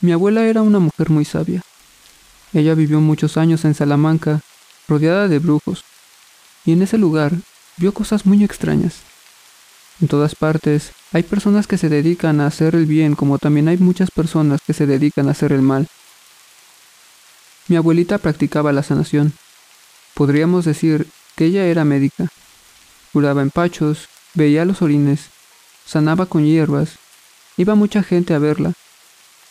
Mi abuela era una mujer muy sabia. Ella vivió muchos años en Salamanca, rodeada de brujos, y en ese lugar vio cosas muy extrañas. En todas partes hay personas que se dedican a hacer el bien como también hay muchas personas que se dedican a hacer el mal. Mi abuelita practicaba la sanación. Podríamos decir que ella era médica. Curaba empachos, veía los orines, sanaba con hierbas. Iba mucha gente a verla.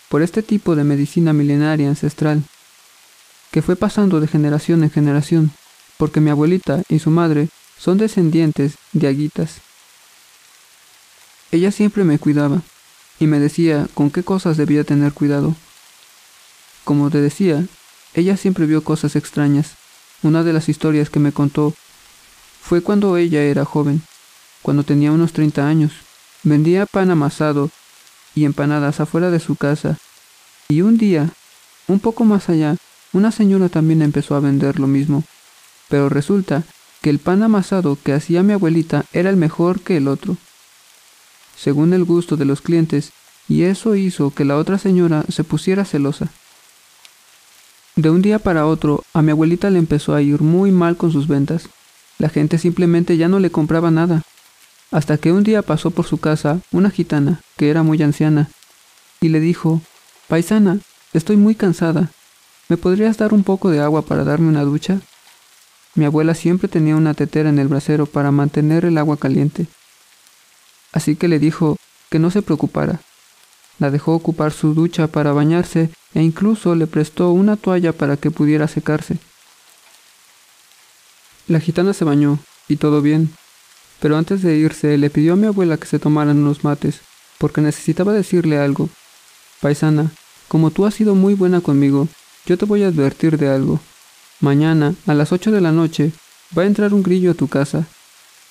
Por este tipo de medicina milenaria ancestral, que fue pasando de generación en generación, porque mi abuelita y su madre son descendientes de aguitas. Ella siempre me cuidaba y me decía con qué cosas debía tener cuidado. Como te decía, ella siempre vio cosas extrañas. Una de las historias que me contó fue cuando ella era joven, cuando tenía unos 30 años. Vendía pan amasado y empanadas afuera de su casa. Y un día, un poco más allá, una señora también empezó a vender lo mismo. Pero resulta que el pan amasado que hacía mi abuelita era el mejor que el otro, según el gusto de los clientes, y eso hizo que la otra señora se pusiera celosa. De un día para otro, a mi abuelita le empezó a ir muy mal con sus ventas. La gente simplemente ya no le compraba nada. Hasta que un día pasó por su casa una gitana, que era muy anciana, y le dijo, Paisana, estoy muy cansada. ¿Me podrías dar un poco de agua para darme una ducha? Mi abuela siempre tenía una tetera en el brasero para mantener el agua caliente. Así que le dijo que no se preocupara, la dejó ocupar su ducha para bañarse e incluso le prestó una toalla para que pudiera secarse. La gitana se bañó, y todo bien, pero antes de irse le pidió a mi abuela que se tomaran unos mates, porque necesitaba decirle algo. Paisana, como tú has sido muy buena conmigo, yo te voy a advertir de algo. Mañana, a las ocho de la noche, va a entrar un grillo a tu casa,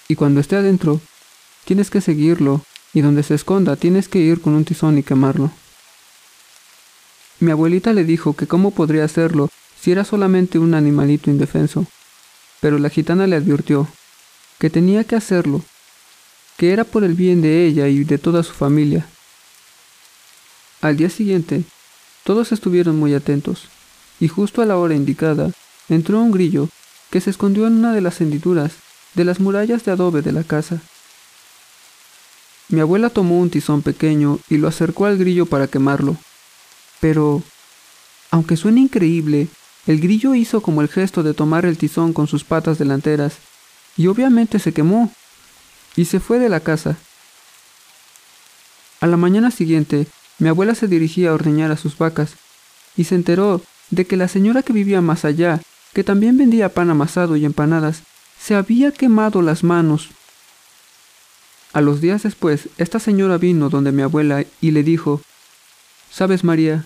y cuando esté adentro, tienes que seguirlo y donde se esconda tienes que ir con un tizón y quemarlo. Mi abuelita le dijo que cómo podría hacerlo si era solamente un animalito indefenso, pero la gitana le advirtió que tenía que hacerlo, que era por el bien de ella y de toda su familia. Al día siguiente, todos estuvieron muy atentos, y justo a la hora indicada, entró un grillo que se escondió en una de las hendiduras de las murallas de adobe de la casa. Mi abuela tomó un tizón pequeño y lo acercó al grillo para quemarlo. Pero, aunque suene increíble, el grillo hizo como el gesto de tomar el tizón con sus patas delanteras, y obviamente se quemó, y se fue de la casa. A la mañana siguiente, mi abuela se dirigía a ordeñar a sus vacas, y se enteró de que la señora que vivía más allá, que también vendía pan amasado y empanadas, se había quemado las manos a los días después, esta señora vino donde mi abuela y le dijo, Sabes, María,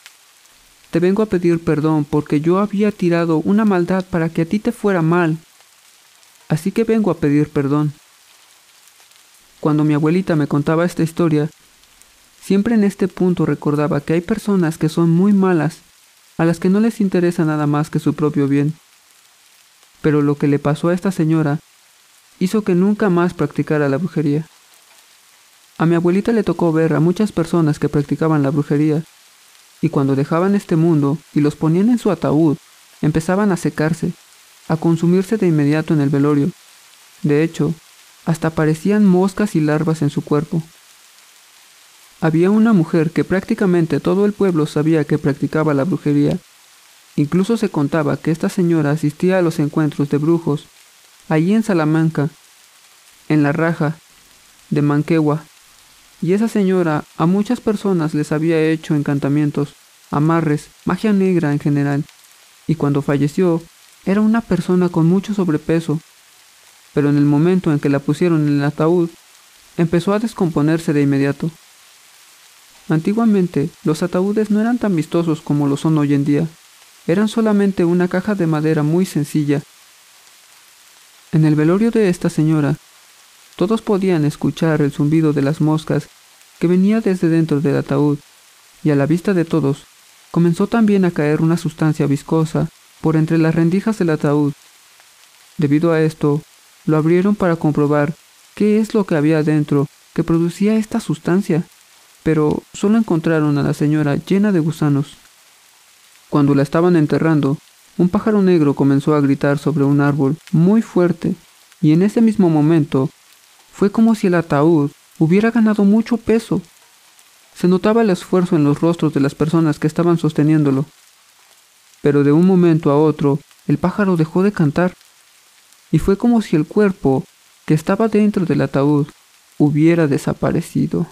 te vengo a pedir perdón porque yo había tirado una maldad para que a ti te fuera mal. Así que vengo a pedir perdón. Cuando mi abuelita me contaba esta historia, siempre en este punto recordaba que hay personas que son muy malas, a las que no les interesa nada más que su propio bien. Pero lo que le pasó a esta señora hizo que nunca más practicara la brujería. A mi abuelita le tocó ver a muchas personas que practicaban la brujería, y cuando dejaban este mundo y los ponían en su ataúd, empezaban a secarse, a consumirse de inmediato en el velorio. De hecho, hasta aparecían moscas y larvas en su cuerpo. Había una mujer que prácticamente todo el pueblo sabía que practicaba la brujería. Incluso se contaba que esta señora asistía a los encuentros de brujos, allí en Salamanca, en la raja de Manquehua, y esa señora a muchas personas les había hecho encantamientos, amarres, magia negra en general, y cuando falleció era una persona con mucho sobrepeso, pero en el momento en que la pusieron en el ataúd, empezó a descomponerse de inmediato. Antiguamente, los ataúdes no eran tan vistosos como lo son hoy en día, eran solamente una caja de madera muy sencilla. En el velorio de esta señora todos podían escuchar el zumbido de las moscas que venía desde dentro del ataúd, y a la vista de todos, comenzó también a caer una sustancia viscosa por entre las rendijas del ataúd. Debido a esto, lo abrieron para comprobar qué es lo que había dentro que producía esta sustancia, pero solo encontraron a la señora llena de gusanos. Cuando la estaban enterrando, un pájaro negro comenzó a gritar sobre un árbol muy fuerte, y en ese mismo momento fue como si el ataúd hubiera ganado mucho peso. Se notaba el esfuerzo en los rostros de las personas que estaban sosteniéndolo. Pero de un momento a otro, el pájaro dejó de cantar, y fue como si el cuerpo que estaba dentro del ataúd hubiera desaparecido.